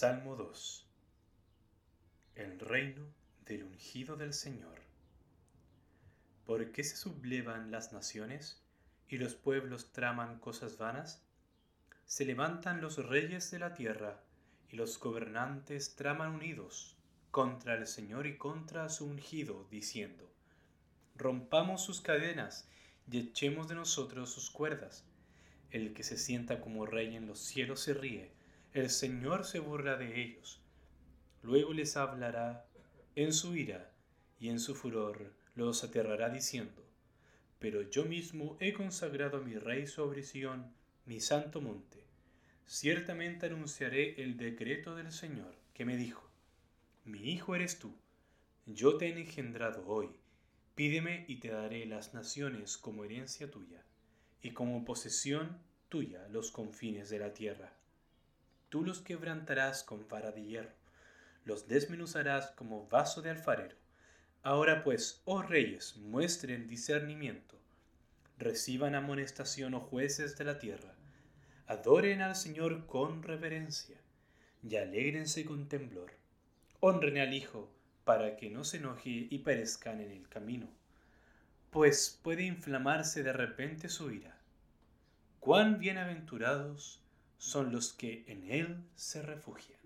Salmo 2 El reino del ungido del Señor. ¿Por qué se sublevan las naciones y los pueblos traman cosas vanas? Se levantan los reyes de la tierra y los gobernantes traman unidos contra el Señor y contra su ungido, diciendo, Rompamos sus cadenas y echemos de nosotros sus cuerdas. El que se sienta como rey en los cielos se ríe el Señor se burla de ellos. Luego les hablará en su ira y en su furor los aterrará diciendo, Pero yo mismo he consagrado a mi rey sobre Sión, mi santo monte. Ciertamente anunciaré el decreto del Señor, que me dijo, Mi hijo eres tú, yo te he engendrado hoy, pídeme y te daré las naciones como herencia tuya, y como posesión tuya los confines de la tierra tú los quebrantarás con vara de hierro, los desmenuzarás como vaso de alfarero. Ahora pues, oh reyes, muestren discernimiento, reciban amonestación, oh jueces de la tierra, adoren al Señor con reverencia, y alégrense con temblor, honren al Hijo, para que no se enoje y perezcan en el camino, pues puede inflamarse de repente su ira. Cuán bienaventurados son los que en Él se refugian.